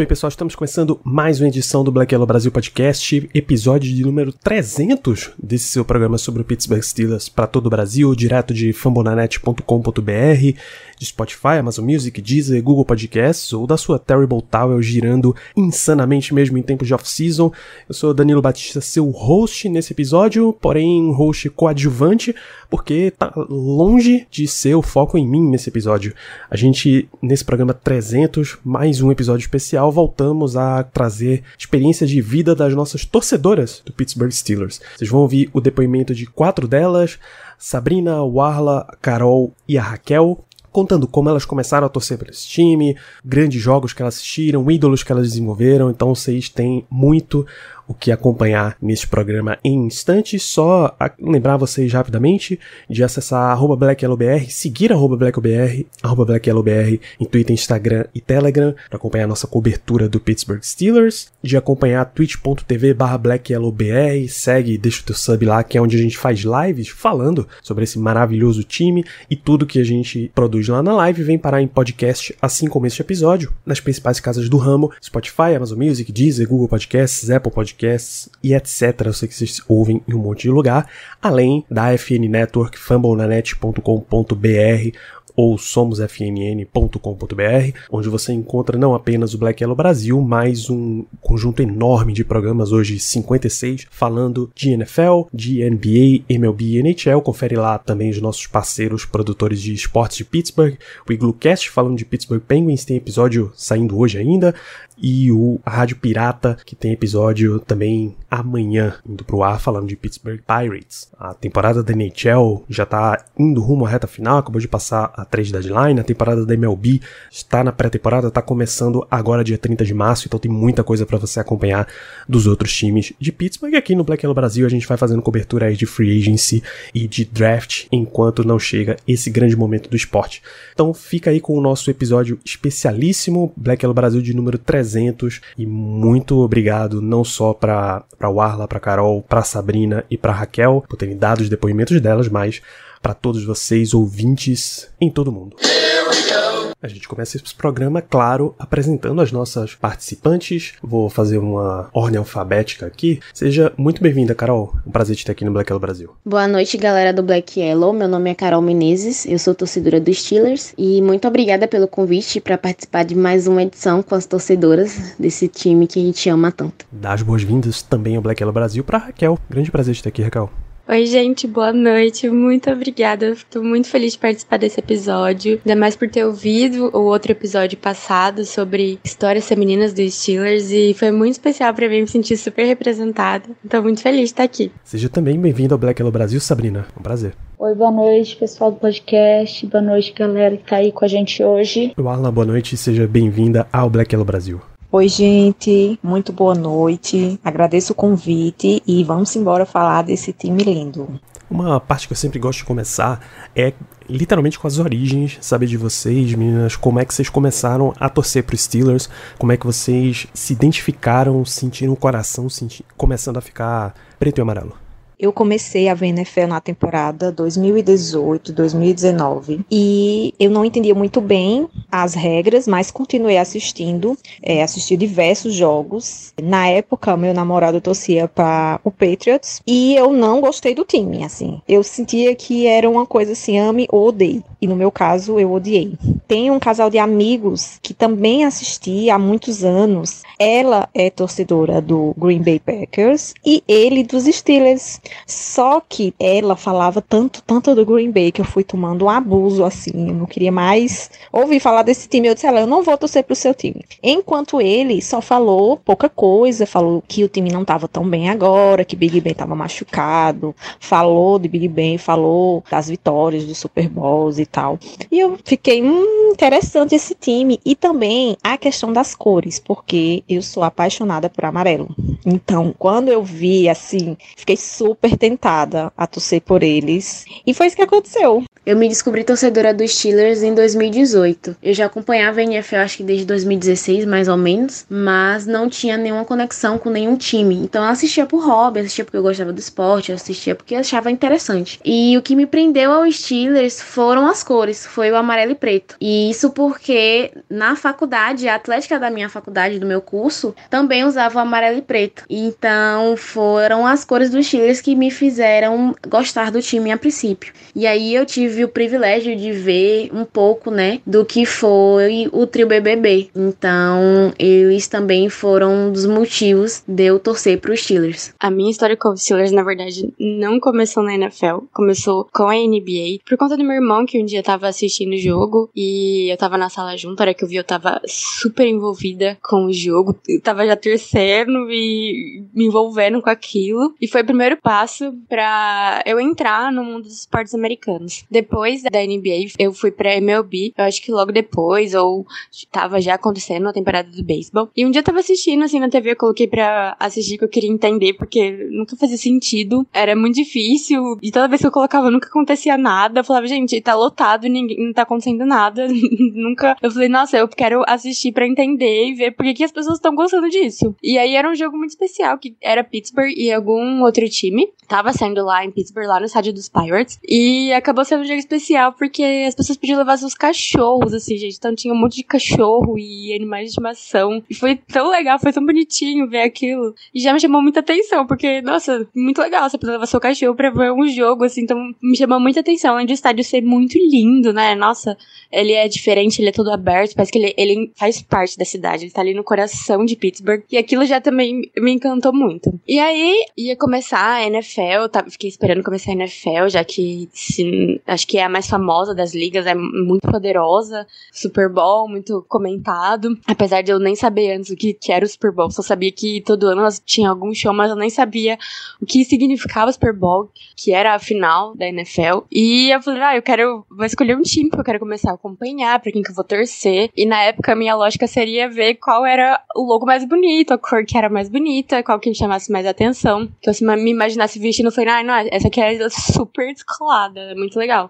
Bem, pessoal, estamos começando mais uma edição do Black Yellow Brasil Podcast, episódio de número 300 desse seu programa sobre o Pittsburgh Steelers para todo o Brasil, direto de fambonanet.com.br, de Spotify, Amazon Music, Deezer, Google Podcasts ou da sua Terrible Tower girando insanamente mesmo em tempos de off-season. Eu sou Danilo Batista, seu host nesse episódio, porém um host coadjuvante, porque tá longe de ser o foco em mim nesse episódio. A gente, nesse programa 300, mais um episódio especial, voltamos a trazer experiência de vida das nossas torcedoras do Pittsburgh Steelers. Vocês vão ouvir o depoimento de quatro delas, Sabrina, Warla, Carol e a Raquel, contando como elas começaram a torcer para esse time, grandes jogos que elas assistiram, ídolos que elas desenvolveram, então vocês têm muito o que acompanhar nesse programa em instantes. Só lembrar vocês rapidamente de acessar arroba seguir arroba BlackYellowBR, arroba em Twitter, Instagram e Telegram para acompanhar nossa cobertura do Pittsburgh Steelers, de acompanhar twitch.tv barra segue, deixa o teu sub lá, que é onde a gente faz lives falando sobre esse maravilhoso time e tudo que a gente produz lá na live vem parar em podcast, assim como este episódio, nas principais casas do ramo, Spotify, Amazon Music, Deezer, Google Podcasts, Apple Podcasts, e etc. Eu sei que vocês ouvem em um monte de lugar, além da FN Network, fumblenanet.com.br ou somosfnn.com.br, onde você encontra não apenas o Black Yellow Brasil, mas um conjunto enorme de programas, hoje 56, falando de NFL, de NBA, MLB e NHL. Confere lá também os nossos parceiros produtores de esportes de Pittsburgh, o Iglocast falando de Pittsburgh Penguins, tem episódio saindo hoje ainda, e o Rádio Pirata, que tem episódio também amanhã, indo pro ar, falando de Pittsburgh Pirates. A temporada da NHL já tá indo rumo à reta final, acabou de passar a 3 deadline, a temporada da MLB está na pré-temporada, tá começando agora dia 30 de março, então tem muita coisa para você acompanhar dos outros times de Pittsburgh. E aqui no Black Yellow Brasil a gente vai fazendo cobertura aí de free agency e de draft enquanto não chega esse grande momento do esporte. Então fica aí com o nosso episódio especialíssimo, Black Yellow Brasil de número 300 e muito obrigado não só para para Warla, para Carol, para Sabrina e para Raquel por terem dado os depoimentos delas, mas para todos vocês ouvintes em todo o mundo. A gente começa esse programa, claro, apresentando as nossas participantes. Vou fazer uma ordem alfabética aqui. Seja muito bem-vinda, Carol. Um prazer te ter aqui no Black Yellow Brasil. Boa noite, galera do Black Yellow. Meu nome é Carol Menezes, eu sou torcedora dos Steelers e muito obrigada pelo convite para participar de mais uma edição com as torcedoras desse time que a gente ama tanto. Dá as boas-vindas também ao Black Yellow Brasil para Raquel. Grande prazer de ter aqui, Raquel. Oi, gente, boa noite. Muito obrigada. Estou muito feliz de participar desse episódio. Ainda mais por ter ouvido o outro episódio passado sobre histórias femininas dos Steelers e foi muito especial para mim me sentir super representada. Estou muito feliz de estar aqui. Seja também bem-vindo ao Black Hello Brasil, Sabrina. Um prazer. Oi, boa noite, pessoal do podcast. Boa noite, galera que tá aí com a gente hoje. Arla, boa noite. Seja bem-vinda ao Black Hello Brasil. Oi, gente, muito boa noite. Agradeço o convite e vamos embora falar desse time lindo. Uma parte que eu sempre gosto de começar é literalmente com as origens, saber de vocês, meninas, como é que vocês começaram a torcer pro Steelers, como é que vocês se identificaram, sentiram o coração senti começando a ficar preto e amarelo. Eu comecei a ver NFL na temporada 2018-2019 e eu não entendia muito bem as regras, mas continuei assistindo, é, assisti diversos jogos. Na época, meu namorado torcia para o Patriots e eu não gostei do time, assim. Eu sentia que era uma coisa assim, ame ou odeie. E no meu caso, eu odiei. Tem um casal de amigos que também assisti há muitos anos. Ela é torcedora do Green Bay Packers e ele dos Steelers. Só que ela falava tanto, tanto do Green Bay que eu fui tomando um abuso assim. Eu não queria mais ouvir falar desse time. Eu disse, ela, eu não vou torcer pro seu time. Enquanto ele só falou pouca coisa, falou que o time não tava tão bem agora, que Big Ben tava machucado, falou de Big Ben, falou das vitórias dos Super Bowls e tal. E eu fiquei, hum, interessante esse time. E também a questão das cores, porque eu sou apaixonada por amarelo. Então, quando eu vi, assim, fiquei super tentada a torcer por eles. E foi isso que aconteceu. Eu me descobri torcedora dos Steelers em 2018. Eu já acompanhava a NFL acho que desde 2016, mais ou menos, mas não tinha nenhuma conexão com nenhum time. Então eu assistia por hobby, assistia porque eu gostava do esporte, assistia porque achava interessante. E o que me prendeu ao Steelers foram as cores, foi o amarelo e preto. E isso porque na faculdade, a atlética da minha faculdade, do meu curso, também usava o amarelo e preto. Então foram as cores dos Steelers que me fizeram gostar do time a princípio. E aí eu tive tive o privilégio de ver um pouco, né, do que foi o trio BBB. Então, eles também foram um dos motivos de eu torcer para os Steelers. A minha história com os Steelers, na verdade, não começou na NFL, começou com a NBA, por conta do meu irmão que um dia tava assistindo o jogo e eu tava na sala junto, a hora que eu vi eu tava super envolvida com o jogo, eu tava já terceiro e me envolvendo com aquilo. E foi o primeiro passo para eu entrar no mundo dos esportes americanos. Depois da NBA, eu fui pra MLB, eu acho que logo depois, ou tava já acontecendo a temporada do beisebol. E um dia eu tava assistindo, assim, na TV, eu coloquei pra assistir, que eu queria entender, porque nunca fazia sentido, era muito difícil, e toda vez que eu colocava nunca acontecia nada. Eu falava, gente, tá lotado ninguém, não tá acontecendo nada. nunca. Eu falei, nossa, eu quero assistir pra entender e ver por que, as pessoas estão gostando disso. E aí era um jogo muito especial, que era Pittsburgh e algum outro time. Tava sendo lá em Pittsburgh, lá no estádio dos Pirates. E acabou sendo especial porque as pessoas podiam levar seus cachorros, assim, gente. Então tinha um monte de cachorro e animais de estimação. E foi tão legal, foi tão bonitinho ver aquilo. E já me chamou muita atenção, porque, nossa, muito legal você poder levar seu cachorro pra ver um jogo, assim. Então me chamou muita atenção. Além do estádio ser muito lindo, né? Nossa, ele é diferente, ele é todo aberto. Parece que ele, ele faz parte da cidade. Ele tá ali no coração de Pittsburgh. E aquilo já também me encantou muito. E aí ia começar a NFL, tá, fiquei esperando começar a NFL, já que se, acho que é a mais famosa das ligas, é muito poderosa, Super Bowl, muito comentado. Apesar de eu nem saber antes o que, que era o Super Bowl, só sabia que todo ano tinha algum show, mas eu nem sabia o que significava o Super Bowl, que era a final da NFL. E eu falei, ah, eu quero, vou escolher um time que eu quero começar a acompanhar, pra quem que eu vou torcer. E na época a minha lógica seria ver qual era o logo mais bonito, a cor que era mais bonita, qual que me chamasse mais atenção. Que eu me imaginasse vestindo, eu falei, ah, não, essa aqui é super descolada, é muito legal.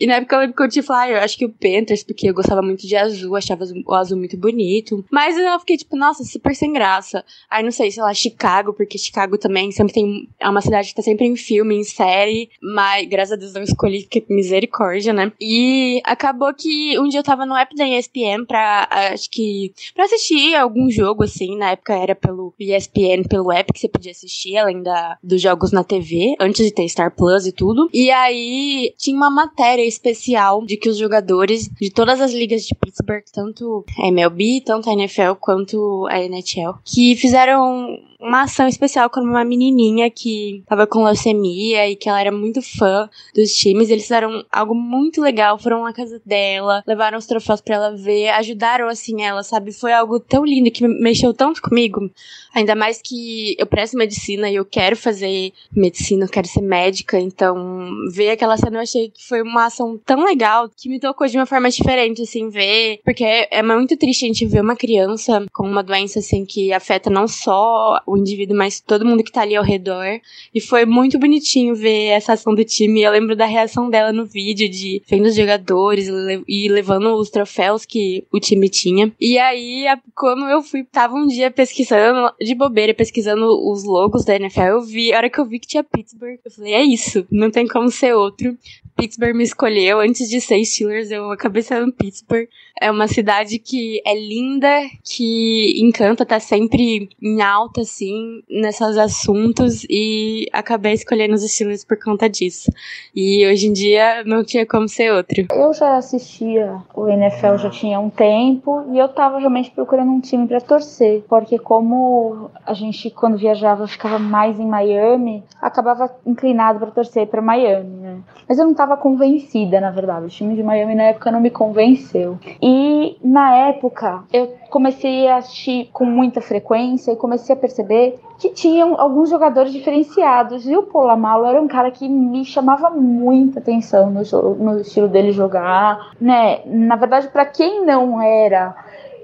E na época eu lembro que eu te falei, ah, eu acho que o Panthers, porque eu gostava muito de azul, achava o azul muito bonito. Mas eu fiquei tipo, nossa, super sem graça. Aí não sei, sei lá, Chicago, porque Chicago também sempre tem. É uma cidade que tá sempre em filme, em série. Mas graças a Deus eu escolhi, que misericórdia, né? E acabou que um dia eu tava no app da ESPN pra, acho que, pra assistir algum jogo, assim. Na época era pelo ESPN, pelo app que você podia assistir, além da, dos jogos na TV, antes de ter Star Plus e tudo. E aí tinha uma matéria especial de que os jogadores de todas as ligas de Pittsburgh, tanto a MLB, tanto a NFL quanto a NHL, que fizeram uma ação especial com uma menininha que tava com leucemia e que ela era muito fã dos times. Eles fizeram algo muito legal, foram na casa dela, levaram os troféus para ela ver, ajudaram assim ela, sabe? Foi algo tão lindo que mexeu tanto comigo. Ainda mais que eu presto medicina e eu quero fazer medicina, eu quero ser médica, então ver aquela cena eu achei que foi uma ação tão legal que me tocou de uma forma diferente, assim, ver. Porque é muito triste a gente ver uma criança com uma doença, assim, que afeta não só o indivíduo, mas todo mundo que tá ali ao redor. E foi muito bonitinho ver essa ação do time. Eu lembro da reação dela no vídeo, de vendo os jogadores e levando os troféus que o time tinha. E aí, quando eu fui, tava um dia pesquisando, de bobeira, pesquisando os logos da NFL, eu vi, a hora que eu vi que tinha Pittsburgh, eu falei, é isso, não tem como ser outro. Pittsburgh me escolheu. Antes de ser Steelers, eu acabei sendo Pittsburgh. É uma cidade que é linda, que encanta, tá sempre em alta, assim assim nesses assuntos e acabei escolhendo os estilos por conta disso. E hoje em dia não tinha como ser outro. Eu já assistia o NFL já tinha um tempo e eu tava realmente procurando um time para torcer, porque como a gente quando viajava ficava mais em Miami, acabava inclinado para torcer para Miami? Mas eu não tava convencida, na verdade. O time de Miami na época não me convenceu. E na época eu comecei a assistir com muita frequência e comecei a perceber que tinham alguns jogadores diferenciados. E o Polamalo era um cara que me chamava muita atenção no, no estilo dele jogar, né? Na verdade, para quem não era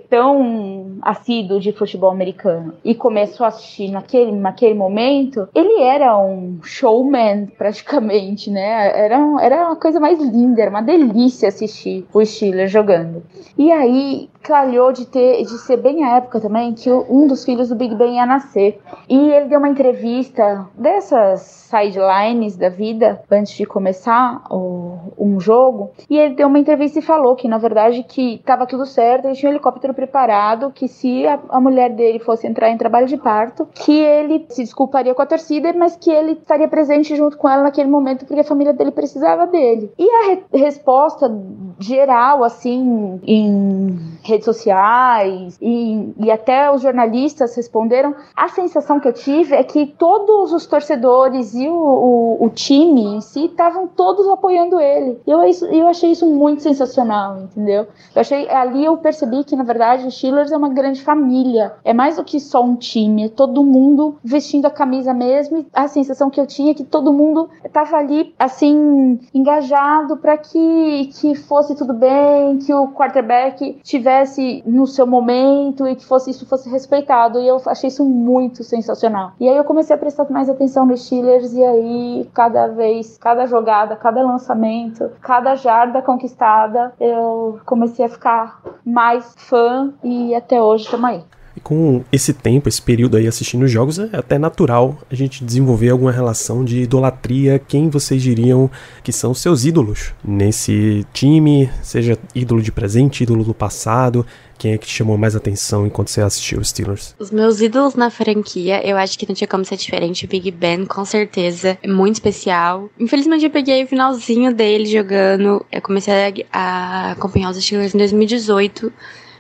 tão assíduo de futebol americano e começou a assistir naquele, naquele momento, ele era um showman praticamente, né? Era, era uma coisa mais linda, era uma delícia assistir o Steelers jogando. E aí calhou de ter de ser bem a época também que um dos filhos do Big Ben ia nascer. E ele deu uma entrevista dessas sidelines da vida antes de começar o, um jogo, e ele deu uma entrevista e falou que na verdade que estava tudo certo, ele tinha um helicóptero preparado, que se a, a mulher dele fosse entrar em trabalho de parto, que ele se desculparia com a torcida, mas que ele estaria presente junto com ela naquele momento porque a família dele precisava dele. E a re resposta geral assim em redes sociais e, e até os jornalistas responderam, a sensação que eu tive é que todos os torcedores e o, o, o time em si estavam todos apoiando ele. Eu, eu achei isso muito sensacional, entendeu? Eu achei, ali eu percebi que, na verdade, o Steelers é uma grande família. É mais do que só um time, é todo mundo vestindo a camisa mesmo. E a sensação que eu tinha é que todo mundo estava ali, assim, engajado para que, que fosse tudo bem, que o quarterback tivesse no seu momento e que fosse isso fosse respeitado. E eu achei isso muito sensacional. E aí eu comecei a prestar mais atenção nos Steelers e aí cada vez, cada jogada, cada lançamento, cada jarda conquistada, eu comecei a ficar mais fã e até hoje estamos aí. E com esse tempo, esse período aí assistindo os jogos, é até natural a gente desenvolver alguma relação de idolatria. Quem vocês diriam que são seus ídolos nesse time? Seja ídolo de presente, ídolo do passado. Quem é que te chamou mais atenção enquanto você assistiu os Steelers? Os meus ídolos na franquia, eu acho que não tinha como ser diferente. O Big Ben, com certeza, é muito especial. Infelizmente, eu peguei o finalzinho dele jogando. Eu comecei a acompanhar os Steelers em 2018.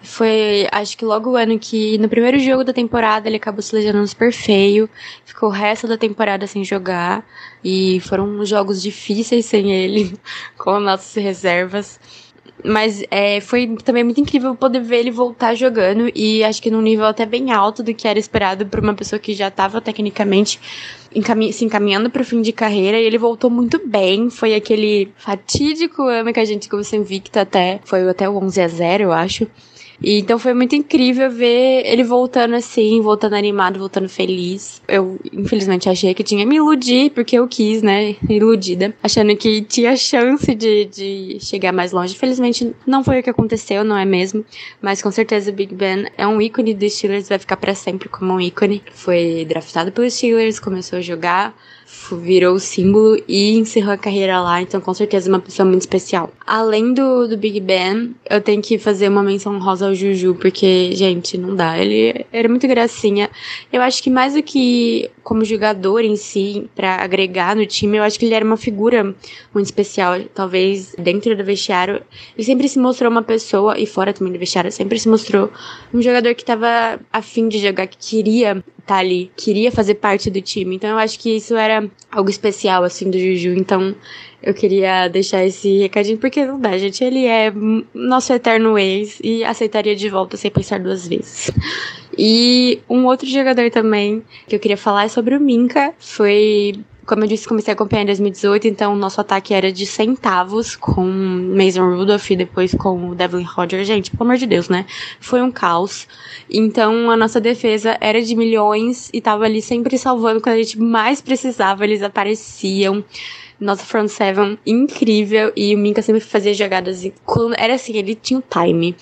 Foi, acho que logo o ano que, no primeiro jogo da temporada, ele acabou se lesionando super feio. Ficou o resto da temporada sem jogar. E foram jogos difíceis sem ele, com nossas reservas. Mas é, foi também muito incrível poder ver ele voltar jogando. E acho que num nível até bem alto do que era esperado por uma pessoa que já estava tecnicamente encamin se encaminhando para o fim de carreira. E ele voltou muito bem. Foi aquele fatídico ano que a gente começou invicto até. Foi até o 11 a 0 eu acho. E, então foi muito incrível ver ele voltando assim, voltando animado, voltando feliz. Eu, infelizmente, achei que tinha me iludir, porque eu quis, né? Iludida. Achando que tinha chance de, de chegar mais longe. Infelizmente, não foi o que aconteceu, não é mesmo? Mas com certeza o Big Ben é um ícone dos Steelers, vai ficar para sempre como um ícone. Foi draftado pelos Steelers, começou a jogar virou símbolo e encerrou a carreira lá, então com certeza é uma pessoa muito especial. Além do, do Big Ben, eu tenho que fazer uma menção rosa ao Juju, porque, gente, não dá. Ele era muito gracinha. Eu acho que mais do que como jogador em si, para agregar no time, eu acho que ele era uma figura muito especial. Talvez dentro do vestiário, ele sempre se mostrou uma pessoa, e fora também do vestiário, sempre se mostrou um jogador que tava afim de jogar, que queria tá ali, queria fazer parte do time. Então eu acho que isso era algo especial, assim, do Juju. Então eu queria deixar esse recadinho, porque não dá, gente. Ele é nosso eterno ex e aceitaria de volta sem pensar duas vezes. E um outro jogador também que eu queria falar é sobre o Minka. Foi como eu disse, comecei a acompanhar em 2018, então o nosso ataque era de centavos com Mason Rudolph e depois com o Devlin Rodgers. Gente, pelo amor de Deus, né? Foi um caos. Então a nossa defesa era de milhões e tava ali sempre salvando quando a gente mais precisava, eles apareciam nossa front seven incrível e o Minka sempre fazia jogadas quando era assim, ele tinha o time.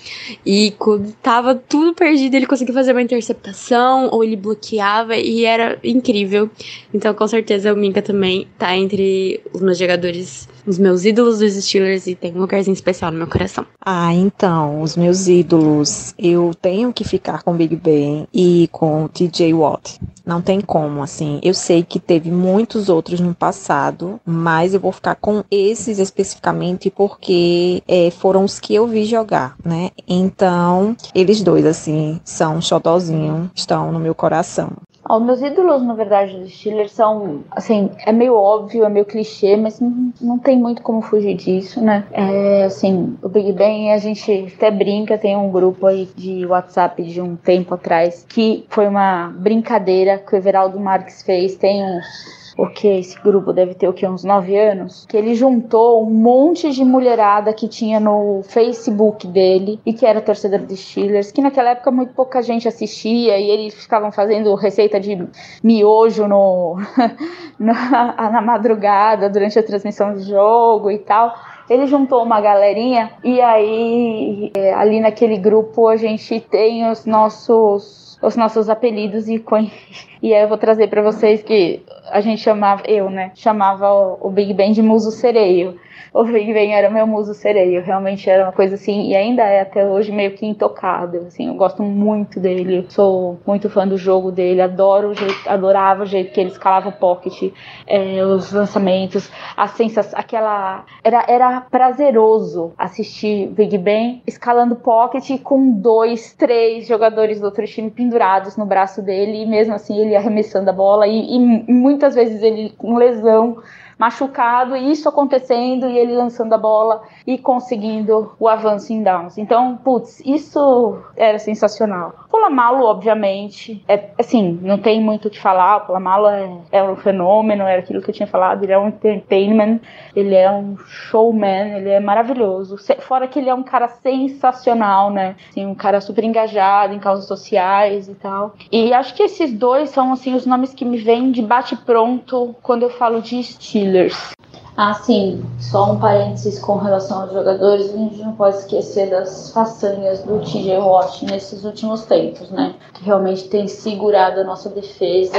E quando tava tudo perdido, ele conseguia fazer uma interceptação ou ele bloqueava e era incrível. Então, com certeza o Minka também tá entre os meus jogadores os meus ídolos dos Steelers e tem um lugarzinho especial no meu coração. Ah, então, os meus ídolos, eu tenho que ficar com Big Ben e com TJ Watt. Não tem como, assim. Eu sei que teve muitos outros no passado, mas eu vou ficar com esses especificamente porque é, foram os que eu vi jogar, né? Então, eles dois, assim, são um xodozinho, estão no meu coração. Os meus ídolos, na verdade, dos Steelers são, assim, é meio óbvio, é meio clichê, mas não, não tem muito como fugir disso, né? É, assim, o Big Bang, a gente até brinca, tem um grupo aí de WhatsApp de um tempo atrás, que foi uma brincadeira que o Everaldo Marques fez, tem uns porque esse grupo deve ter o que uns nove anos, que ele juntou um monte de mulherada que tinha no Facebook dele e que era torcedor de Steelers, que naquela época muito pouca gente assistia e eles ficavam fazendo receita de miojo no na, na madrugada durante a transmissão do jogo e tal. Ele juntou uma galerinha e aí é, ali naquele grupo a gente tem os nossos os nossos apelidos e e aí eu vou trazer para vocês que a gente chamava eu, né, chamava o, Big Ben de Muso Sereio o Big Ben era meu muso sereio, realmente era uma coisa assim, e ainda é até hoje meio que intocável, assim, eu gosto muito dele, sou muito fã do jogo dele, adoro o jeito, adorava o jeito que ele escalava o pocket, é, os lançamentos, a sensação, aquela, era, era prazeroso assistir Big Ben escalando pocket com dois, três jogadores do outro time pendurados no braço dele, e mesmo assim ele arremessando a bola, e, e muitas vezes ele com lesão, machucado, e isso acontecendo e ele lançando a bola e conseguindo o avanço em downs. Então, putz, isso era sensacional. Polamalo, obviamente, é assim, não tem muito o que falar. O Polamalo é, é um fenômeno, era aquilo que eu tinha falado. Ele é um entertainment, ele é um showman, ele é maravilhoso. Fora que ele é um cara sensacional, né? Assim, um cara super engajado em causas sociais e tal. E acho que esses dois são assim os nomes que me vêm de bate pronto quando eu falo de Killers. Steelers. Ah, sim, só um parênteses com relação aos jogadores, a gente não pode esquecer das façanhas do TJ Watt nesses últimos tempos, né? Que realmente tem segurado a nossa defesa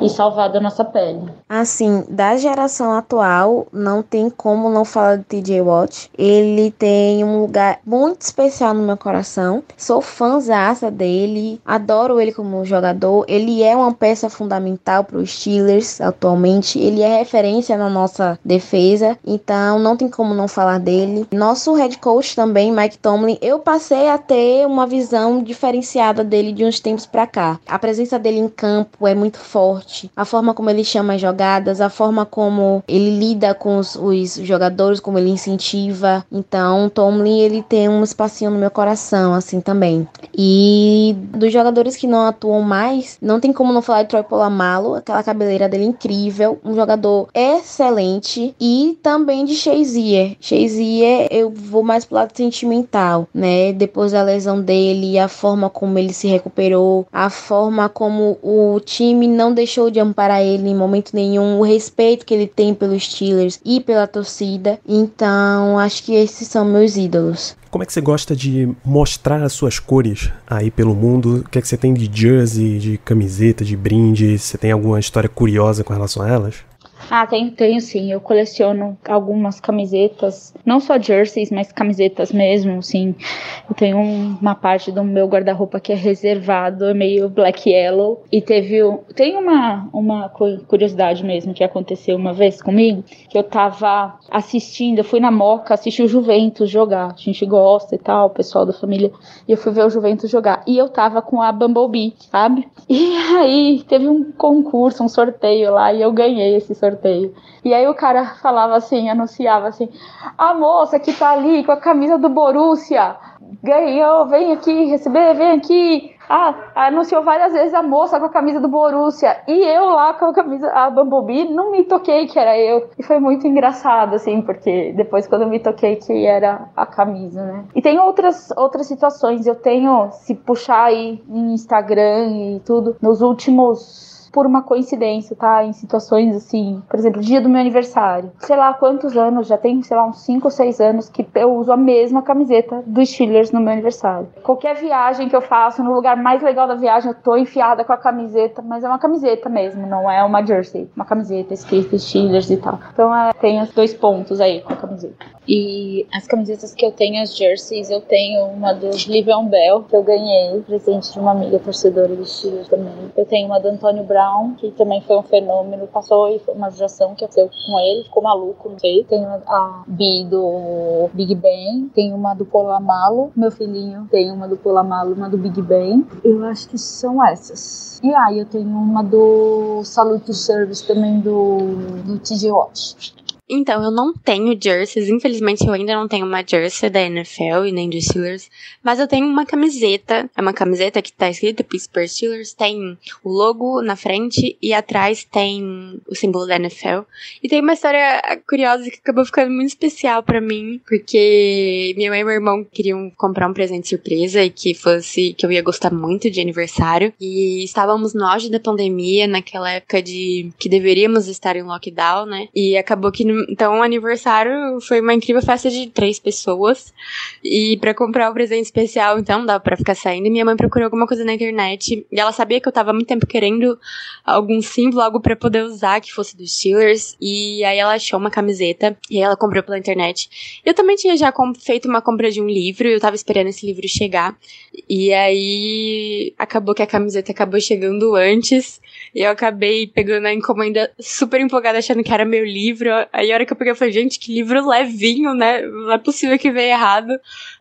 e salvado a nossa pele. Assim, da geração atual, não tem como não falar do TJ Watt. Ele tem um lugar muito especial no meu coração. Sou fãzaça dele, adoro ele como jogador. Ele é uma peça fundamental para os Steelers atualmente. Ele é referência na nossa defesa defesa, então não tem como não falar dele. Nosso head coach também, Mike Tomlin, eu passei a ter uma visão diferenciada dele de uns tempos para cá. A presença dele em campo é muito forte, a forma como ele chama as jogadas, a forma como ele lida com os, os jogadores, como ele incentiva. Então, Tomlin ele tem um espacinho no meu coração, assim também. E dos jogadores que não atuam mais, não tem como não falar de Troy Polamalu, aquela cabeleira dele incrível, um jogador excelente e também de Shazier. Shazier eu vou mais pro lado sentimental, né? Depois da lesão dele, a forma como ele se recuperou, a forma como o time não deixou de amparar ele em momento nenhum, o respeito que ele tem pelos Steelers e pela torcida. Então, acho que esses são meus ídolos. Como é que você gosta de mostrar as suas cores aí pelo mundo? O que é que você tem de jersey, de camiseta, de brinde? Você tem alguma história curiosa com relação a elas? Ah, tenho, tenho sim. Eu coleciono algumas camisetas, não só jerseys, mas camisetas mesmo, sim. Eu tenho uma parte do meu guarda-roupa que é reservado, é meio black yellow. E teve. Tem uma, uma curiosidade mesmo que aconteceu uma vez comigo, que eu tava assistindo, eu fui na Moca assistir o Juventus jogar. A gente gosta e tal, o pessoal da família. E eu fui ver o Juventus jogar. E eu tava com a Bumblebee, sabe? E aí teve um concurso, um sorteio lá, e eu ganhei esse sorteio sorteio. E aí o cara falava assim, anunciava assim: a moça que tá ali com a camisa do Borussia ganhou, vem aqui receber, vem aqui. Ah, anunciou várias vezes a moça com a camisa do Borussia e eu lá com a camisa, a Bumblebee, não me toquei que era eu. E foi muito engraçado, assim, porque depois quando eu me toquei que era a camisa, né? E tem outras, outras situações. Eu tenho, se puxar aí em Instagram e tudo, nos últimos por uma coincidência, tá? Em situações assim, por exemplo, dia do meu aniversário. Sei lá quantos anos, já tem, sei lá, uns 5 ou 6 anos que eu uso a mesma camiseta dos Steelers no meu aniversário. Qualquer viagem que eu faço, no lugar mais legal da viagem, eu tô enfiada com a camiseta, mas é uma camiseta mesmo, não é uma jersey. Uma camiseta escrita Steelers e tal. Então é, tem os dois pontos aí com a camiseta. E as camisetas que eu tenho, as jerseys, eu tenho uma do Livion Bell, que eu ganhei, presente de uma amiga torcedora do Steelers também. Eu tenho uma do Antônio Brown, que também foi um fenômeno, passou e foi uma geração que eu fiz com ele, ficou maluco, não sei. Tenho a B do Big Bang, tenho uma do Polamalo, meu filhinho tem uma do Polamalo, uma do Big Bang. Eu acho que são essas. E aí eu tenho uma do Salute Service também do, do TJ Watch. Então, eu não tenho jerseys. Infelizmente, eu ainda não tenho uma jersey da NFL e nem dos Steelers. Mas eu tenho uma camiseta. É uma camiseta que tá escrita Pittsburgh Steelers. Tem o logo na frente e atrás tem o símbolo da NFL. E tem uma história curiosa que acabou ficando muito especial para mim. Porque minha mãe e meu irmão queriam comprar um presente surpresa e que fosse que eu ia gostar muito de aniversário. E estávamos no auge da pandemia, naquela época de que deveríamos estar em lockdown, né? E acabou que no então, o aniversário foi uma incrível festa de três pessoas. E para comprar o presente especial, então, dava para ficar saindo. E minha mãe procurou alguma coisa na internet. E ela sabia que eu tava há muito tempo querendo algum símbolo, algo para poder usar que fosse dos Steelers. E aí ela achou uma camiseta. E aí ela comprou pela internet. Eu também tinha já feito uma compra de um livro. Eu tava esperando esse livro chegar. E aí acabou que a camiseta acabou chegando antes. E eu acabei pegando a encomenda super empolgada, achando que era meu livro. Aí a hora que eu peguei, eu falei, gente, que livro levinho, né? Não é possível que veio errado.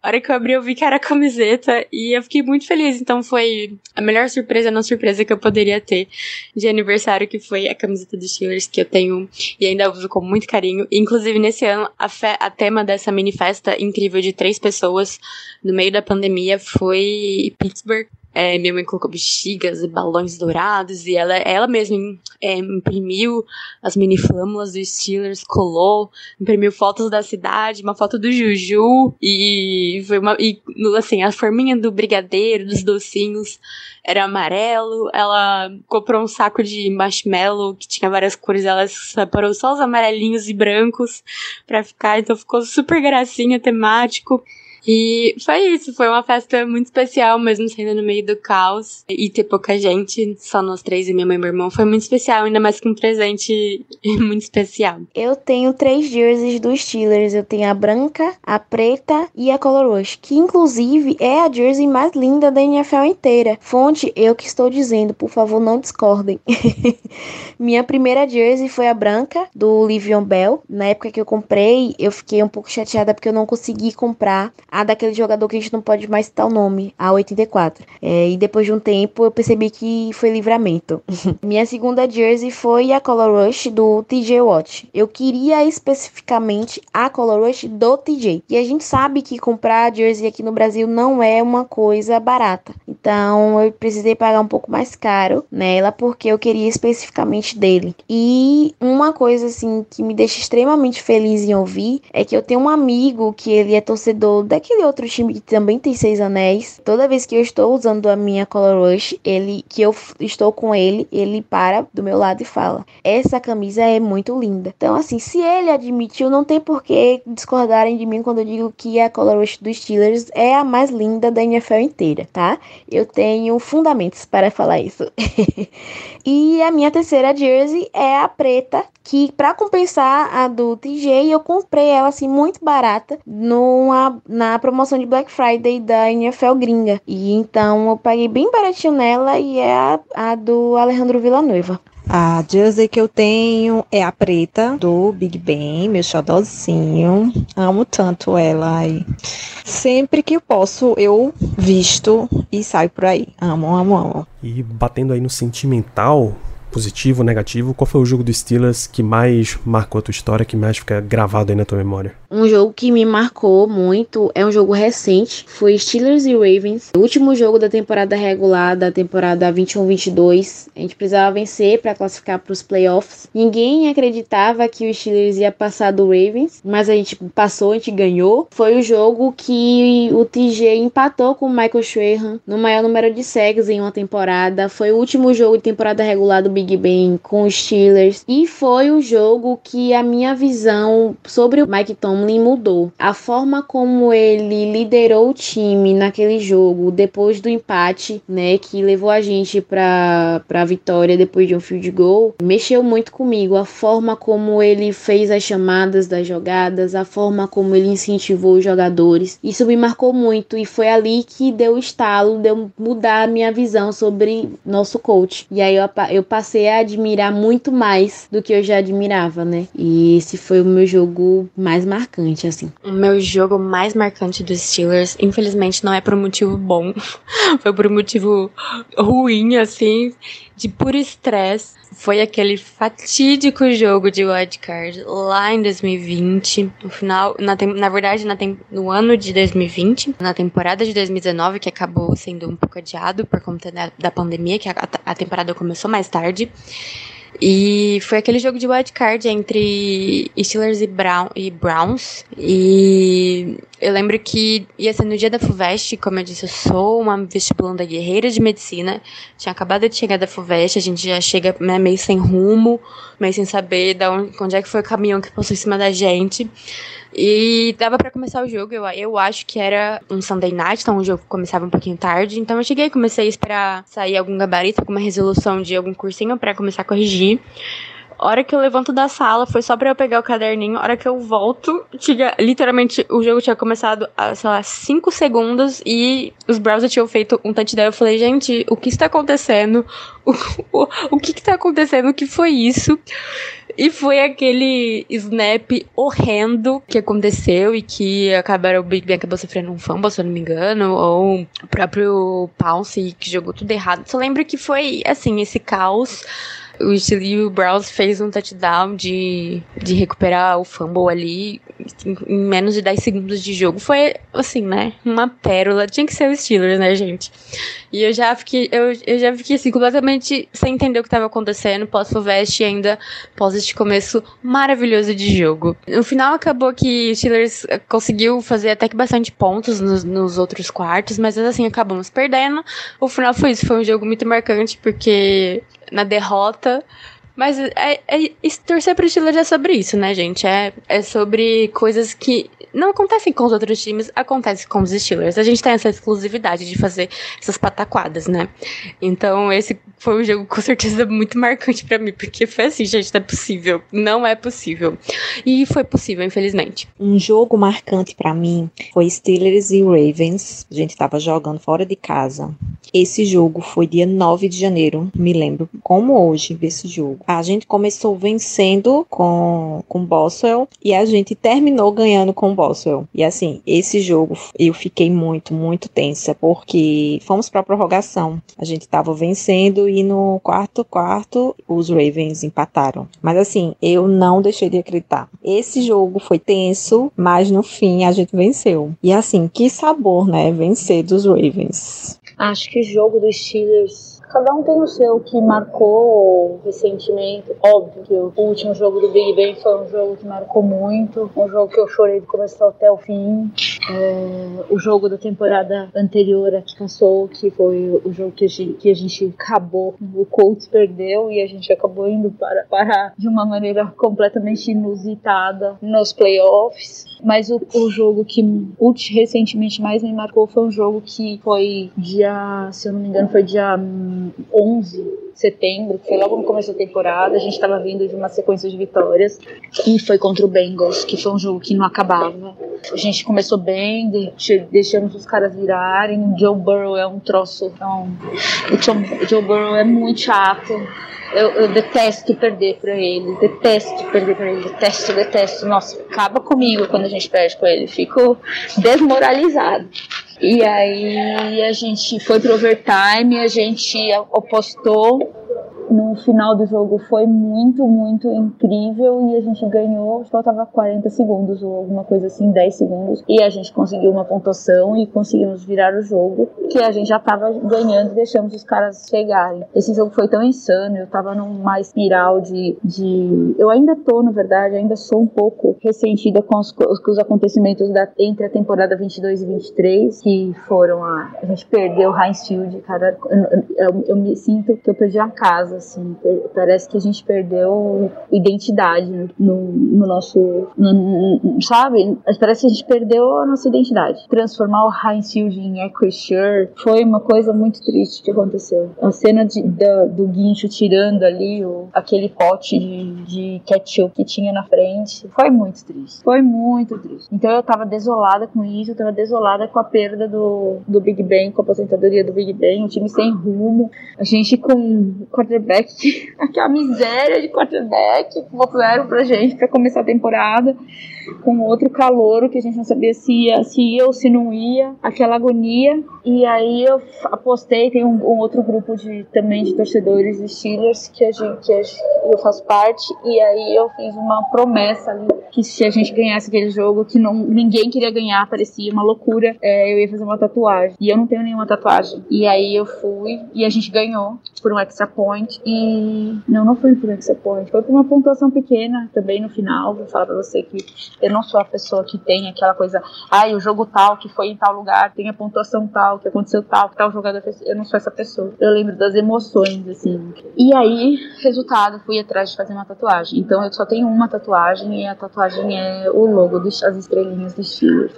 A hora que eu abri, eu vi que era camiseta. E eu fiquei muito feliz. Então foi a melhor surpresa, não surpresa que eu poderia ter de aniversário, que foi a camiseta dos Steelers, que eu tenho e ainda uso com muito carinho. Inclusive, nesse ano, a, a tema dessa mini festa incrível de três pessoas no meio da pandemia foi Pittsburgh. É, minha mãe colocou bexigas e balões dourados e ela, ela mesma é, imprimiu as mini flâmulas dos Steelers, colou, imprimiu fotos da cidade, uma foto do Juju e foi uma. E, assim, a forminha do brigadeiro, dos docinhos era amarelo. Ela comprou um saco de marshmallow que tinha várias cores, ela separou só os amarelinhos e brancos pra ficar, então ficou super gracinha, temático. E foi isso, foi uma festa muito especial, mesmo sendo no meio do caos. E ter pouca gente, só nós três e minha mãe e meu irmão, foi muito especial, ainda mais que um presente muito especial. Eu tenho três jerseys dos Steelers. Eu tenho a branca, a preta e a color rush, que inclusive é a jersey mais linda da NFL inteira. Fonte, eu que estou dizendo, por favor, não discordem. Minha primeira jersey foi a branca, do Livion Bell. Na época que eu comprei, eu fiquei um pouco chateada porque eu não consegui comprar a daquele jogador que a gente não pode mais citar o nome, a 84. É, e depois de um tempo eu percebi que foi livramento. Minha segunda jersey foi a Color Rush do TJ Watt. Eu queria especificamente a Color Rush do TJ. E a gente sabe que comprar jersey aqui no Brasil não é uma coisa barata. Então eu precisei pagar um pouco mais caro nela porque eu queria especificamente dele. E uma coisa assim que me deixa extremamente feliz em ouvir é que eu tenho um amigo que ele é torcedor daqui aquele outro time que também tem seis anéis, toda vez que eu estou usando a minha Color Rush, ele que eu estou com ele, ele para do meu lado e fala: "Essa camisa é muito linda". Então assim, se ele admitiu, não tem por que discordarem de mim quando eu digo que a Color Rush dos Steelers é a mais linda da NFL inteira, tá? Eu tenho fundamentos para falar isso. e a minha terceira jersey é a preta, que para compensar a do TJ, eu comprei ela assim muito barata numa na promoção de Black Friday da NFL gringa. E então eu paguei bem baratinho nela e é a, a do Alejandro Villanueva. A jersey que eu tenho é a preta do Big Ben, meu xodózinho. Amo tanto ela. E sempre que eu posso, eu visto e saio por aí. Amo, amo, amo. E batendo aí no sentimental, positivo, negativo, qual foi o jogo do Steelers que mais marcou a tua história, que mais fica gravado aí na tua memória? Um jogo que me marcou muito é um jogo recente, foi Steelers e Ravens. O último jogo da temporada regular, da temporada 21-22. A gente precisava vencer para classificar para os playoffs. Ninguém acreditava que o Steelers ia passar do Ravens, mas a gente passou, a gente ganhou. Foi o jogo que o TG empatou com o Michael Strahan no maior número de sacks em uma temporada. Foi o último jogo de temporada regular do Big Ben com os Steelers e foi o jogo que a minha visão sobre o Mike Tomlin mudou. A forma como ele liderou o time naquele jogo depois do empate, né, que levou a gente para para vitória depois de um field goal, mexeu muito comigo. A forma como ele fez as chamadas das jogadas, a forma como ele incentivou os jogadores, isso me marcou muito e foi ali que deu estalo, deu mudar a minha visão sobre nosso coach. E aí eu, eu passei a admirar muito mais do que eu já admirava, né? E esse foi o meu jogo mais marcante, assim. O meu jogo mais marcante dos Steelers, infelizmente, não é por um motivo bom, foi por um motivo ruim, assim, de puro estresse. Foi aquele fatídico jogo de wildcard lá em 2020, no final, na, na verdade, na no ano de 2020, na temporada de 2019, que acabou sendo um pouco adiado por conta da, da pandemia, que a, a temporada começou mais tarde. E foi aquele jogo de wildcard entre Steelers e, Brown, e Browns. E eu lembro que ia ser no dia da FUVEST, como eu disse, eu sou uma vestibulanda guerreira de medicina. Tinha acabado de chegar da FUVEST, a gente já chega né, meio sem rumo, meio sem saber de onde, onde é que foi o caminhão que passou em cima da gente. E dava para começar o jogo, eu, eu acho que era um Sunday night, então o jogo começava um pouquinho tarde. Então eu cheguei, comecei a esperar sair algum gabarito, alguma resolução de algum cursinho para começar a corrigir. Hora que eu levanto da sala, foi só pra eu pegar o caderninho. Hora que eu volto, tinha, literalmente, o jogo tinha começado a, sei lá, 5 segundos e os browsers tinham feito um touchdown. Eu falei, gente, o que está acontecendo? O, o, o que está acontecendo? O que foi isso? E foi aquele snap horrendo que aconteceu e que acabaram, o Big Ben acabou sofrendo um fumble, se eu não me engano, ou o próprio Pounce que jogou tudo errado. Só lembro que foi, assim, esse caos o Steele Browns fez um touchdown de, de recuperar o fumble ali em menos de 10 segundos de jogo. Foi, assim, né? Uma pérola. Tinha que ser o Steelers, né, gente? E eu já fiquei, eu, eu já fiquei assim, completamente sem entender o que estava acontecendo pós Fulvest e ainda pós este começo maravilhoso de jogo. No final acabou que o Steelers conseguiu fazer até que bastante pontos nos, nos outros quartos, mas assim, acabamos perdendo. O final foi isso, foi um jogo muito marcante porque na derrota. Mas é, é, torcer pro Steelers é sobre isso, né, gente? É, é sobre coisas que não acontecem com os outros times, acontece com os Steelers. A gente tem essa exclusividade de fazer essas pataquadas, né? Então, esse foi um jogo com certeza muito marcante para mim, porque foi assim, gente, não é possível. Não é possível. E foi possível, infelizmente. Um jogo marcante para mim foi Steelers e Ravens. A gente tava jogando fora de casa. Esse jogo foi dia 9 de janeiro, me lembro como hoje desse jogo. A gente começou vencendo com com Boswell e a gente terminou ganhando com Boswell. E assim, esse jogo eu fiquei muito, muito tensa, porque fomos para prorrogação. A gente estava vencendo e no quarto quarto os Ravens empataram. Mas assim, eu não deixei de acreditar. Esse jogo foi tenso, mas no fim a gente venceu. E assim, que sabor, né? Vencer dos Ravens. Acho que o jogo dos Steelers Cada um tem o seu que marcou recentemente. Óbvio que o último jogo do Big Ben foi um jogo que marcou muito, um jogo que eu chorei do começo até o fim. É, o jogo da temporada anterior que passou, que foi o jogo que a gente, que a gente acabou, o Colts perdeu e a gente acabou indo para parar de uma maneira completamente inusitada nos playoffs. Mas o, o jogo que recentemente mais me marcou foi um jogo que foi dia, se eu não me engano, foi dia 11 de setembro, que foi logo no começo da temporada. A gente estava vindo de uma sequência de vitórias e foi contra o Bengals, que foi um jogo que não acabava. A gente começou bem, deixamos os caras virarem. O Joe Burrow é um troço. Então, o Joe Burrow é muito chato. Eu, eu, detesto perder pra ele, detesto perder pra ele, detesto, detesto. Nossa, acaba comigo quando a gente perde com ele, fico desmoralizado. E aí a gente foi pro overtime, a gente apostou no final do jogo foi muito, muito incrível e a gente ganhou, faltava 40 segundos ou alguma coisa assim, 10 segundos, e a gente conseguiu uma pontuação e conseguimos virar o jogo, que a gente já tava ganhando e deixamos os caras chegarem. Esse jogo foi tão insano, eu tava numa espiral de, de... eu ainda tô, na verdade, ainda sou um pouco ressentida com os, com os acontecimentos da, entre a temporada 22 e 23, que foram a... a gente perdeu Heinz Field, cara, eu, eu, eu me sinto que eu perdi a casa, assim, parece que a gente perdeu identidade no, no nosso, no, sabe? Parece que a gente perdeu a nossa identidade. Transformar o Heinz Field em Acrisure foi uma coisa muito triste que aconteceu. A cena de, do, do guincho tirando ali o, aquele pote de, de ketchup que tinha na frente foi muito triste. Foi muito triste. Então eu tava desolada com isso, eu tava desolada com a perda do, do Big Ben, com a aposentadoria do Big Ben, o time sem rumo, a gente com quarterback, aquela miséria de quarterback que botaram pra gente pra começar a temporada, com outro calor que a gente não sabia se ia, se ia ou se não ia, aquela agonia. E aí eu apostei, tem um, um outro grupo de também de torcedores de Steelers que, a gente, que a, eu faço parte, e aí eu fiz uma promessa ali que se a gente ganhasse aquele jogo, que não, ninguém queria ganhar, parecia uma loucura, é, eu ia fazer uma tatuagem. E eu não tenho nenhuma tatuagem. E aí eu fui e a gente ganhou por um extra point. E não, não foi um extra point, foi por uma pontuação pequena também no final. Vou falar pra você que eu não sou a pessoa que tem aquela coisa, ai, o jogo tal, que foi em tal lugar, tem a pontuação tal, que aconteceu tal, que tal jogador fez. Eu não sou essa pessoa. Eu lembro das emoções, assim. E aí, resultado, fui atrás de fazer uma tatuagem. Então eu só tenho uma tatuagem e a tatuagem é o logo das estrelinhas do Steelers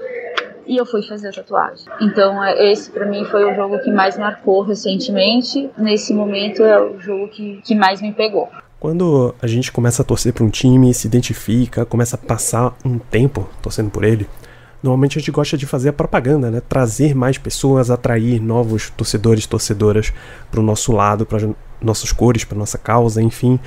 e eu fui fazer a tatuagem. Então, é, esse para mim foi o jogo que mais marcou recentemente. Nesse momento é o jogo que, que mais me pegou. Quando a gente começa a torcer para um time, se identifica, começa a passar um tempo torcendo por ele, normalmente a gente gosta de fazer a propaganda, né? Trazer mais pessoas, atrair novos torcedores, torcedoras para o nosso lado, para nossas cores, para nossa causa, enfim.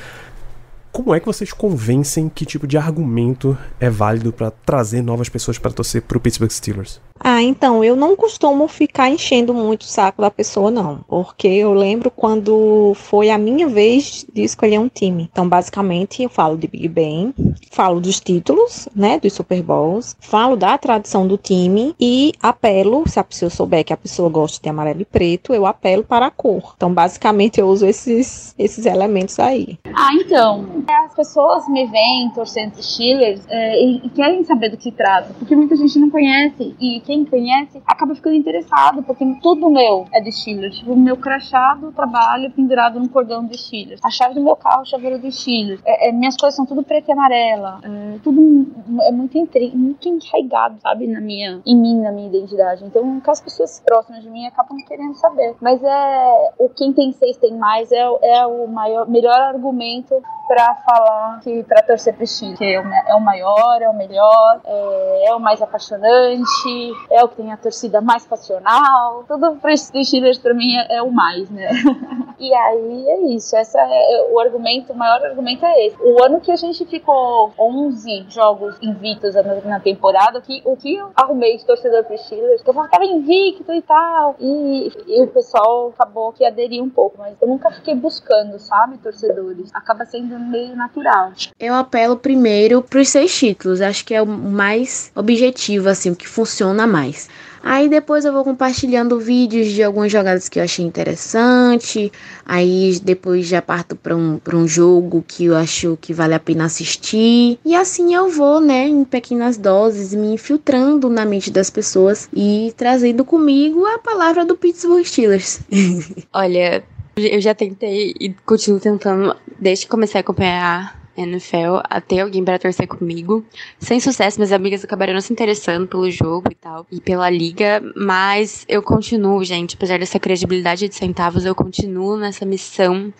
Como é que vocês convencem que tipo de argumento é válido para trazer novas pessoas para torcer para o Pittsburgh Steelers? Ah, então, eu não costumo ficar enchendo muito o saco da pessoa, não. Porque eu lembro quando foi a minha vez de escolher um time. Então, basicamente, eu falo de Big Ben, falo dos títulos, né, dos Super Bowls, falo da tradição do time e apelo, se a pessoa souber que a pessoa gosta de amarelo e preto, eu apelo para a cor. Então, basicamente, eu uso esses, esses elementos aí. Ah, então, as pessoas me veem torcendo Steelers é, e, e, querem saber do que trata, porque muita gente não conhece e quem conhece acaba ficando interessado, porque tudo meu é de Steelers. Tipo, o meu crachá do trabalho pendurado num cordão de Steelers. A chave do meu carro, chaveiro de Steelers. É, é, minhas coisas são tudo preto e amarela. É, tudo é muito, entre, muito enraigado, sabe, na minha, em mim, na minha identidade. Então, as pessoas próximas de mim acabam querendo saber. Mas é o quem tem seis tem mais é, é o maior, melhor argumento para falar que para torcer pro Steelers, que é o maior, é o melhor, é, é o mais apaixonante, é o que tem a torcida mais passional. Tudo para os Steelers para mim é, é, o mais, né? e aí é isso. Essa é, é, o argumento, o maior argumento é esse. O ano que a gente ficou 11 jogos invictos na, temporada, que, o que eu arrumei de torcedor pro Steelers, que eu tava invicto e tal. E, e o pessoal acabou que aderiu um pouco, mas eu nunca fiquei buscando, sabe, torcedores. Acaba sendo meio natural. Eu apelo primeiro pros seis títulos. Acho que é o mais objetivo, assim, o que funciona mais. Aí depois eu vou compartilhando vídeos de algumas jogadas que eu achei interessante. Aí depois já parto para um, um jogo que eu acho que vale a pena assistir. E assim eu vou, né, em pequenas doses, me infiltrando na mente das pessoas e trazendo comigo a palavra do Pittsburgh Steelers. Olha, eu já tentei e continuo tentando desde que comecei a acompanhar NFL até alguém para torcer comigo. Sem sucesso, minhas amigas acabaram se interessando pelo jogo e tal, e pela liga, mas eu continuo, gente, apesar dessa credibilidade de centavos, eu continuo nessa missão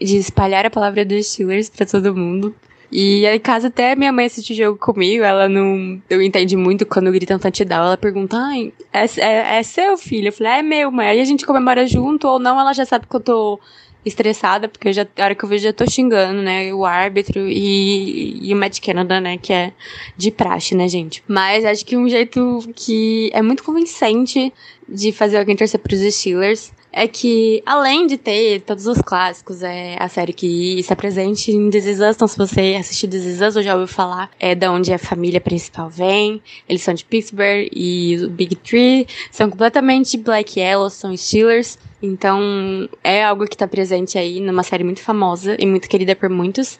de espalhar a palavra dos Steelers para todo mundo. E aí, caso até minha mãe assiste o jogo comigo, ela não. Eu entende muito quando gritam touchdown. Ela pergunta: ai, é, é, é seu filho? Eu falei: é meu, mãe. Aí a gente comemora junto ou não, ela já sabe que eu tô estressada, porque eu já, a hora que eu vejo já tô xingando, né, o árbitro e, e o Matt Canada, né, que é de praxe, né, gente. Mas acho que um jeito que é muito convincente de fazer alguém torcer pros Steelers é que, além de ter todos os clássicos, é a série que está presente em This Is Us, então se você assistiu This Is Us ou já ouviu falar, é da onde a família principal vem, eles são de Pittsburgh e o Big Tree, são completamente Black Yellow, são Steelers, então é algo que está presente aí numa série muito famosa e muito querida por muitos.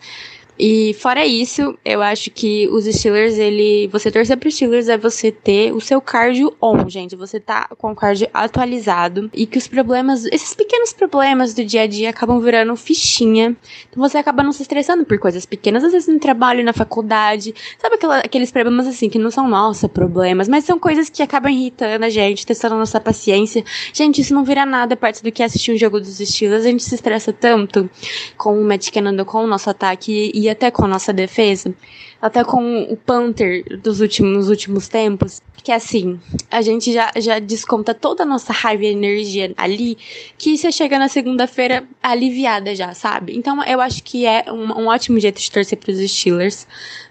E fora isso, eu acho que os Steelers, ele. Você torcer pro Steelers é você ter o seu cardio on, gente. Você tá com o cardio atualizado. E que os problemas, esses pequenos problemas do dia a dia acabam virando fichinha. Então você acaba não se estressando por coisas pequenas, às vezes no trabalho, na faculdade. Sabe aquela, aqueles problemas assim que não são nossa problemas, mas são coisas que acabam irritando a gente, testando a nossa paciência. Gente, isso não vira nada perto do que assistir um jogo dos Steelers. A gente se estressa tanto com o Matt Canada, com o nosso ataque e até com a nossa defesa, até com o Panther dos últimos, últimos tempos, que assim, a gente já, já desconta toda a nossa raiva e energia ali, que você chega na segunda-feira aliviada já, sabe? Então eu acho que é um, um ótimo jeito de torcer para os Steelers.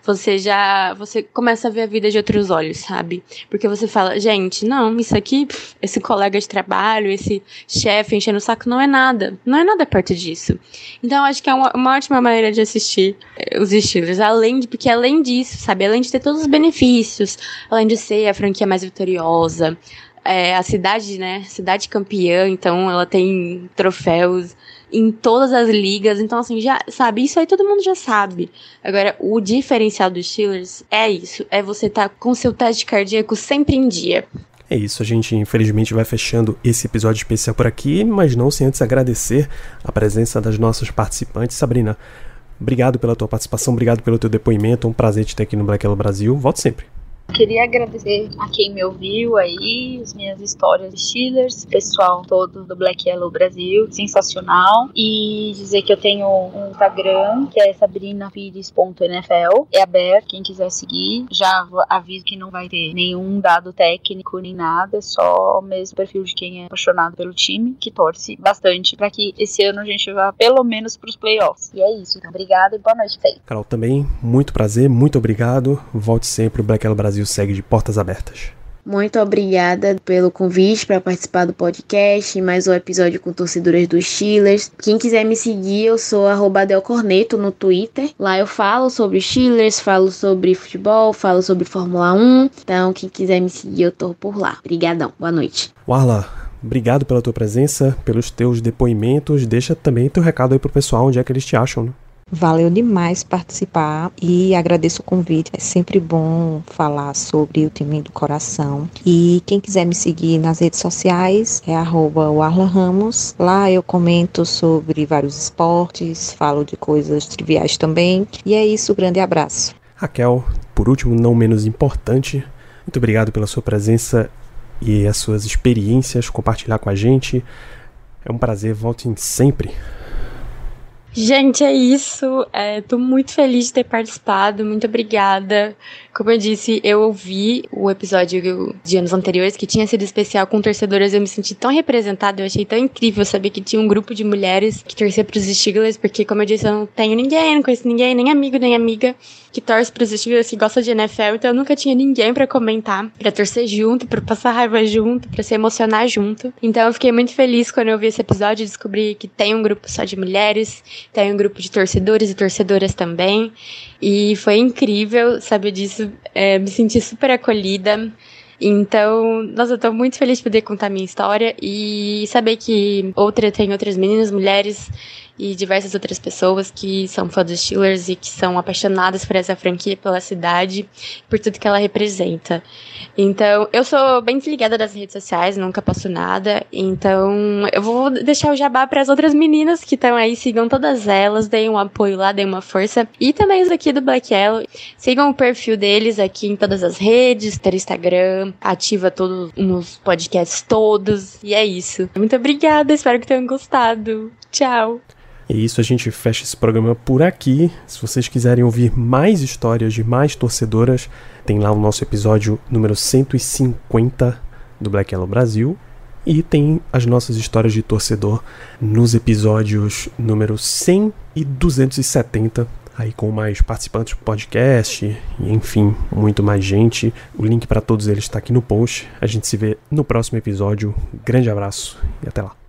Você já, você começa a ver a vida de outros olhos, sabe? Porque você fala, gente, não, isso aqui, esse colega de trabalho, esse chefe enchendo o saco, não é nada. Não é nada perto disso. Então acho que é uma, uma ótima maneira de assistir eh, os Steelers. Além de, porque além disso, sabe? Além de ter todos os benefícios, além de ser a franquia mais vitoriosa, é, a cidade, né? Cidade campeã, então ela tem troféus em todas as ligas. Então, assim, já sabe, isso aí todo mundo já sabe. Agora, o diferencial dos Steelers é isso: é você estar tá com seu teste cardíaco sempre em dia. É isso, a gente infelizmente vai fechando esse episódio especial por aqui, mas não sem antes agradecer a presença das nossas participantes. Sabrina, obrigado pela tua participação, obrigado pelo teu depoimento, é um prazer te ter aqui no Black Hello Brasil. Volte sempre. Queria agradecer a quem me ouviu aí, as minhas histórias de Steelers, pessoal todo do Black Yellow Brasil, sensacional. E dizer que eu tenho um Instagram, que é sabrinapires.nfl, é aberto, quem quiser seguir. Já aviso que não vai ter nenhum dado técnico nem nada, é só mesmo o perfil de quem é apaixonado pelo time, que torce bastante para que esse ano a gente vá pelo menos para os playoffs. E é isso, então obrigada e boa noite, Fê. Carol, também muito prazer, muito obrigado. Volte sempre, Black Yellow Brasil Brasil segue de portas abertas. Muito obrigada pelo convite para participar do podcast, mais um episódio com torcedoras dos Steelers. Quem quiser me seguir, eu sou Corneto no Twitter. Lá eu falo sobre Steelers, falo sobre futebol, falo sobre Fórmula 1. Então, quem quiser me seguir, eu tô por lá. Obrigadão. Boa noite. Warla, obrigado pela tua presença, pelos teus depoimentos. Deixa também teu recado aí pro pessoal, onde é que eles te acham, né? Valeu demais participar e agradeço o convite. É sempre bom falar sobre o time do coração. E quem quiser me seguir nas redes sociais é Ramos. Lá eu comento sobre vários esportes, falo de coisas triviais também. E é isso, grande abraço. Raquel, por último, não menos importante, muito obrigado pela sua presença e as suas experiências, compartilhar com a gente. É um prazer, voltem sempre. Gente, é isso. É, tô muito feliz de ter participado. Muito obrigada. Como eu disse, eu ouvi o episódio de anos anteriores que tinha sido especial com torcedoras. Eu me senti tão representada, eu achei tão incrível saber que tinha um grupo de mulheres que torcia pros Steelers, porque, como eu disse, eu não tenho ninguém, não conheço ninguém, nem amigo, nem amiga que torce pros Steelers, que gosta de NFL, então eu nunca tinha ninguém para comentar, para torcer junto, para passar raiva junto, para se emocionar junto. Então eu fiquei muito feliz quando eu vi esse episódio e descobri que tem um grupo só de mulheres, tem um grupo de torcedores e torcedoras também. E foi incrível saber disso, é, me senti super acolhida. Então, nossa, eu tô muito feliz de poder contar minha história e saber que outra tem outras meninas, mulheres e diversas outras pessoas que são fãs dos Steelers e que são apaixonadas por essa franquia, pela cidade, por tudo que ela representa. Então, eu sou bem desligada das redes sociais, nunca posto nada. Então, eu vou deixar o jabá para as outras meninas que estão aí, sigam todas elas, deem um apoio lá, deem uma força. E também os aqui do Black Yellow, sigam o perfil deles aqui em todas as redes, ter Instagram, ativa todos nos podcasts todos. E é isso. Muito obrigada, espero que tenham gostado. Tchau. É isso, a gente fecha esse programa por aqui. Se vocês quiserem ouvir mais histórias de mais torcedoras, tem lá o nosso episódio número 150 do Black Yellow Brasil. E tem as nossas histórias de torcedor nos episódios número 100 e 270, aí com mais participantes do podcast, enfim, muito mais gente. O link para todos eles está aqui no post. A gente se vê no próximo episódio. Grande abraço e até lá.